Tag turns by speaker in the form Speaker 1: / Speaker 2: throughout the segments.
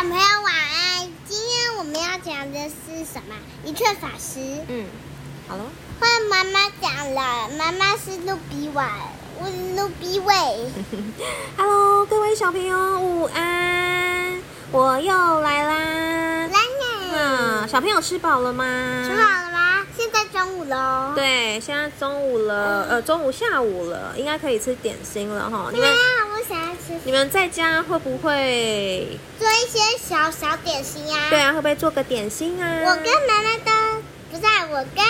Speaker 1: 小朋友晚安。今天我们要讲的是什么？一寸法师。
Speaker 2: 嗯，好了。
Speaker 1: 换妈妈讲了，妈妈是露比碗，我是露比伟。
Speaker 2: Hello，各位小朋友，午安！我又来啦。
Speaker 1: 来呢？
Speaker 2: 嗯，小朋友吃饱了吗？
Speaker 1: 吃饱了吗？现在中午喽。
Speaker 2: 对，现在中午了，呃，中午下午了，应该可以吃点心了哈。你们。你们在家会不会？
Speaker 1: 做一些小小点心呀、
Speaker 2: 对啊，会不会做个点心啊？
Speaker 1: 我跟妈妈都不是啊，我跟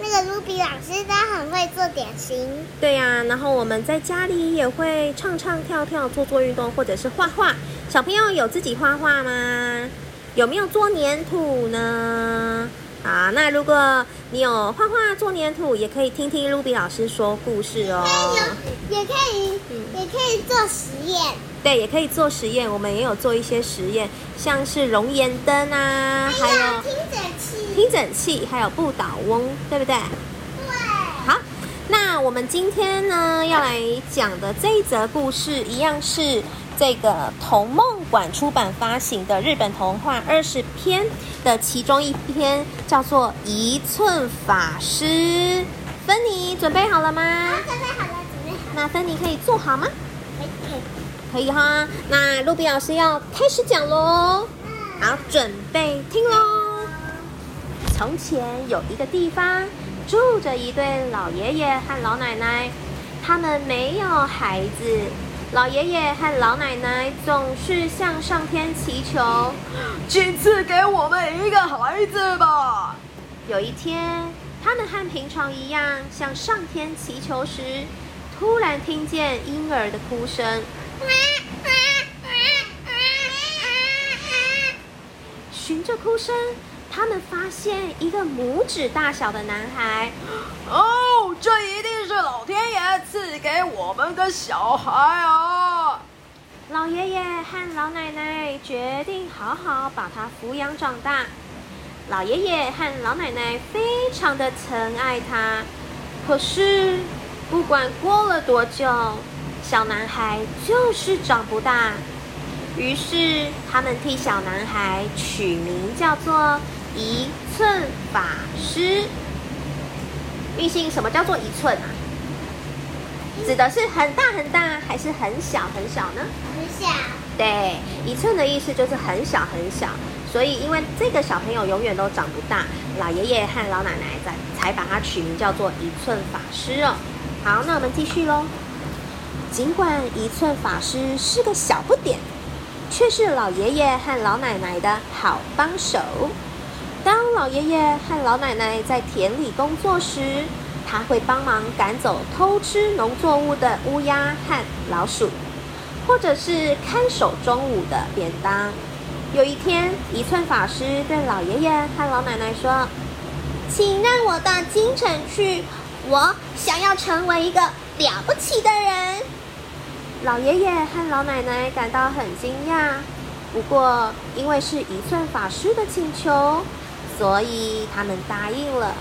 Speaker 1: 那个卢比老师都很会做点心。
Speaker 2: 对呀、然后我们在家里也会唱唱跳跳、做做运动，或者是画画。小朋友有自己画画吗？有没有做粘土呢？啊，那如果你有画画、做粘土，也可以听听露比老师说故事哦。
Speaker 1: 有也可以，
Speaker 2: 嗯
Speaker 1: 也可以做实验。
Speaker 2: 对，也可以做实验。我们也有做一些实验，像是熔岩灯啊，还有
Speaker 1: 听诊器。
Speaker 2: 听诊器，还有不倒翁，对不对？
Speaker 1: 对。
Speaker 2: 好，那我们今天呢要来讲的这一则故事，一样是这个童梦馆出版发行的日本童话二十篇的其中一篇，叫做《一寸法师》。芬妮准备好了吗
Speaker 1: 好，？准备好了，准备好了。
Speaker 2: 那芬妮可以坐好吗？
Speaker 1: 可以可以。
Speaker 2: 可以哈。那露比老师要开始讲喽。好，准备听喽。从前有一个地方，住着一对老爷爷和老奶奶，他们没有孩子。老爷爷和老奶奶总是向上天祈求，
Speaker 3: 请赐给我们一个孩子吧。
Speaker 2: 有一天，他们和平常一样向上天祈求时，突然听见婴儿的哭声。循着哭声，他们发现一个拇指大小的男孩。
Speaker 3: 哦，这一定是老天爷赐给我们的小孩啊！
Speaker 2: 老爷爷和老奶奶决定好好把他抚养长大。老爷爷和老奶奶非常的疼爱他，可是不管过了多久，小男孩就是长不大。于是他们替小男孩取名叫做一寸法师。玉信，什么叫做一寸啊？指的是很大很大，还是很小很小呢？
Speaker 1: 很小。
Speaker 2: 对，一寸的意思就是很小很小，所以因为这个小朋友永远都长不大，老爷爷和老奶奶在才把它取名叫做一寸法师哦。好，那我们继续喽。尽管一寸法师是个小不点，却是老爷爷和老奶奶的好帮手。当老爷爷和老奶奶在田里工作时，他会帮忙赶走偷吃农作物的乌鸦和老鼠。或者是看守中午的便当。有一天，一寸法师对老爷爷和老奶奶说：“请让我到京城去，我想要成为一个了不起的人。”老爷爷和老奶奶感到很惊讶，不过因为是一寸法师的请求，所以他们答应了。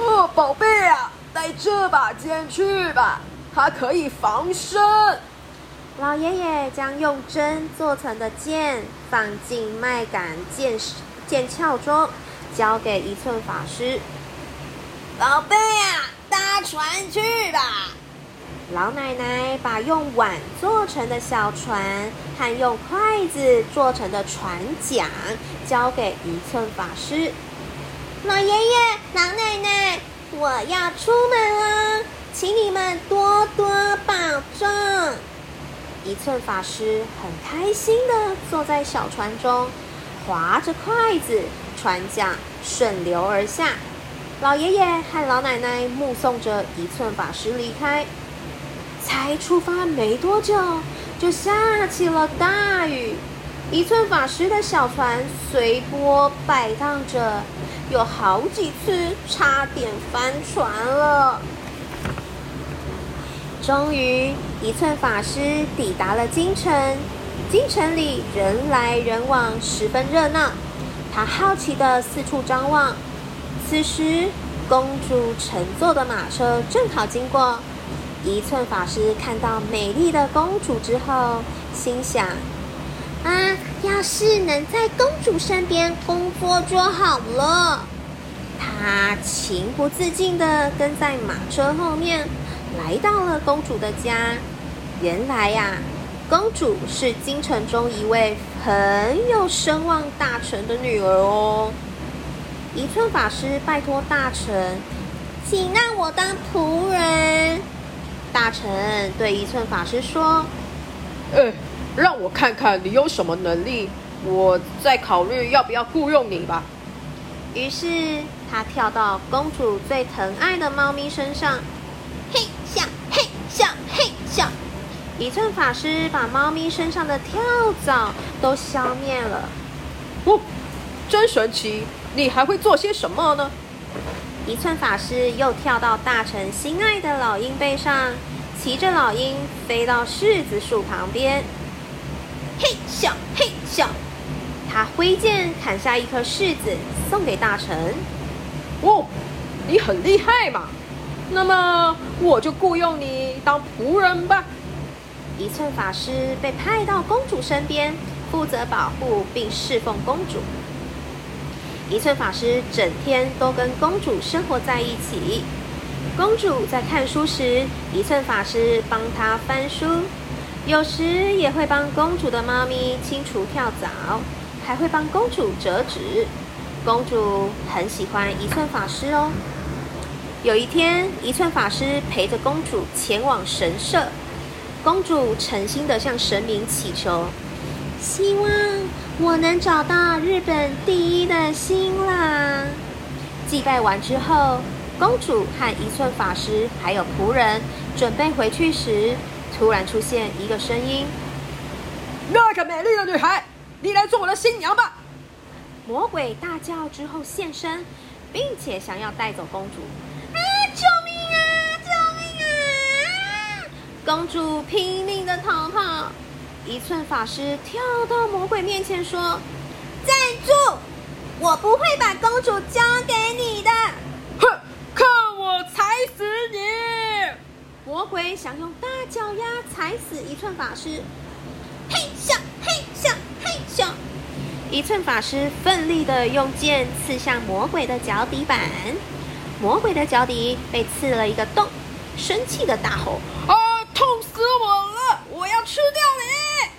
Speaker 3: 哦，宝，这把剑去吧，它可以防身。
Speaker 2: 老爷爷将用针做成的剑放进麦秆剑剑鞘中，交给一寸法师。
Speaker 3: 宝贝啊，搭船去吧。
Speaker 2: 老奶奶把用碗做成的小船和用筷子做成的船桨交给一寸法师。老爷爷、老奶奶，我要出门了，请你们多多保重。一寸法师很开心的坐在小船中，划着筷子，船桨顺流而下。老爷爷和老奶奶目送着一寸法师离开。才出发没多久，就下起了大雨。一寸法师的小船随波摆荡着，有好几次差点翻船了。终于，一寸法师抵达了京城。京城里人来人往，十分热闹。他好奇地四处张望。此时，公主乘坐的马车正好经过。一寸法师看到美丽的公主之后，心想：啊，要是能在公主身边工作就好了。他情不自禁地跟在马车后面，来到了公主的家。原来呀，公主是京城中一位很有声望大臣的女儿哦。一寸法师拜托大臣，请让我当仆人。大臣对一寸法师说：“
Speaker 3: 哎，让我看看你有什么能力，我再考虑要不要雇佣你吧。”
Speaker 2: 于是他跳到公主最疼爱的猫咪身上，嘿笑嘿笑嘿笑。一寸法师把猫咪身上的跳蚤都消灭了。
Speaker 3: 哦，真神奇！你还会做些什么呢？
Speaker 2: 一寸法师又跳到大臣心爱的老鹰背上，骑着老鹰飞到柿子树旁边，嘿笑嘿笑。他挥剑砍下一颗柿子，送给大臣。
Speaker 3: 哦，你很厉害嘛！那么我就雇佣你当仆人吧。
Speaker 2: 一寸法师被派到公主身边，负责保护并侍奉公主。一寸法师整天都跟公主生活在一起。公主在看书时，一寸法师帮她翻书，有时也会帮公主的猫咪清除跳蚤。还会帮公主折纸，公主很喜欢一寸法师哦。有一天，一寸法师陪着公主前往神社，公主诚心的向神明祈求，希望我能找到日本第一的新郎。祭拜完之后，公主和一寸法师还有仆人准备回去时，突然出现一个声音：“
Speaker 3: 那个美丽的女孩。”你来做我的新娘吧！
Speaker 2: 魔鬼大叫之后现身，并且想要带走公主。啊！救命啊！救命啊！公主拼命的逃跑。一寸法师跳到魔鬼面前说：“站住！我不会把公主交给你的！”
Speaker 3: 哼！看我踩死你！
Speaker 2: 魔鬼想用大脚丫踩死一寸法师。嘿咻！嘿咻嘿咻！一寸法师奋力的用剑刺向魔鬼的脚底板，魔鬼的脚底被刺了一个洞，生气的大吼：“
Speaker 3: 啊，痛死我了！我要吃掉你！”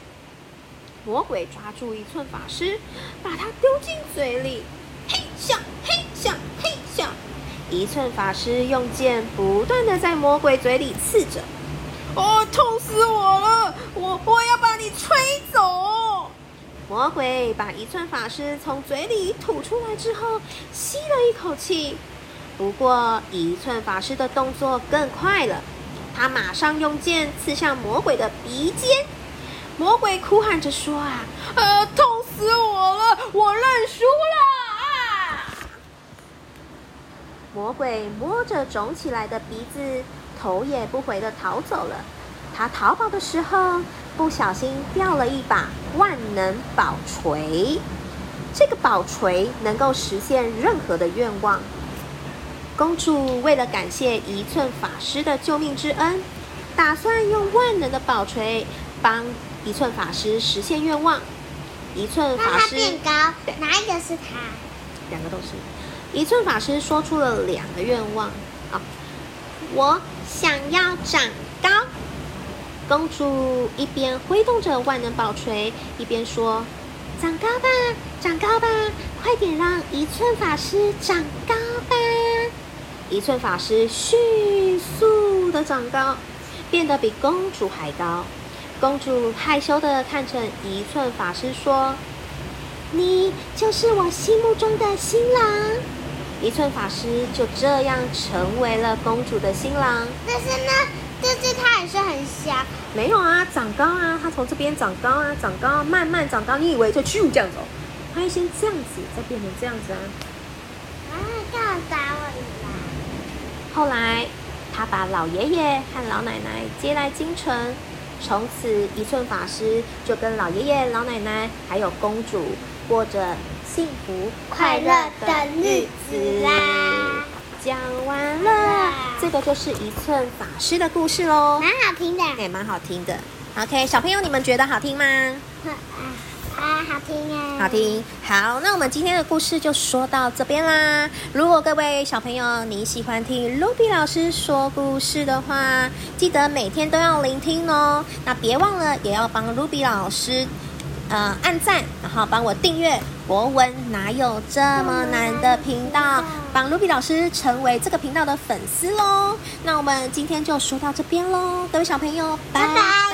Speaker 2: 魔鬼抓住一寸法师，把他丢进嘴里，嘿咻嘿！一寸法师用剑不断的在魔鬼嘴里刺着，
Speaker 3: 哦，痛死我了！我我要把你吹走！
Speaker 2: 魔鬼把一寸法师从嘴里吐出来之后，吸了一口气。不过一寸法师的动作更快了，他马上用剑刺向魔鬼的鼻尖。魔鬼哭喊着说：“啊，
Speaker 3: 呃，痛死我了！我认输了！”啊！
Speaker 2: 魔鬼摸着肿起来的鼻子，头也不回的逃走了。他逃跑的时候。不小心掉了一把万能宝锤，这个宝锤能够实现任何的愿望。公主为了感谢一寸法师的救命之恩，打算用万能的宝锤帮一寸法师实现愿望。一寸法师
Speaker 1: 变高，哪一个是他？
Speaker 2: 两个都是。一寸法师说出了两个愿望，啊，我想要长高。公主一边挥动着万能宝锤，一边说：“长高吧，长高吧，快点让一寸法师长高吧！”一寸法师迅速的长高，变得比公主还高。公主害羞的看着一寸法师说：“你就是我心目中的新郎。”一寸法师就这样成为了公主的新郎。
Speaker 1: 但是呢？但是他还是很小，
Speaker 2: 没有啊，长高啊，他从这边长高啊，长高，慢慢长高。你以为就咻这样子？他会先这样子，再变成这样子啊。
Speaker 1: 啊，干嘛打我啦？
Speaker 2: 后来，他把老爷爷和老奶奶接来京城，从此一寸法师就跟老爷爷、老奶奶还有公主过着幸福快乐的日子啦。讲完了，这个就是一寸法师的故事喽，
Speaker 1: 蛮好听的，
Speaker 2: 也蛮好听的。OK，小朋友，你们觉得好听吗？
Speaker 1: 好啊。啊，好听啊，
Speaker 2: 好。听。好，那我们今天的故事就说到这边啦。如果各位小朋友你喜欢听 Ruby 老师说故事的话，记得每天都要聆听哦。那别忘了也要帮 Ruby 老师呃按赞，然后帮我订阅博文哪有这么难的频道，帮 Ruby 老师成为这个频道的粉丝喽。那我们今天就说到这边喽，各位小朋友，拜
Speaker 1: 拜拜。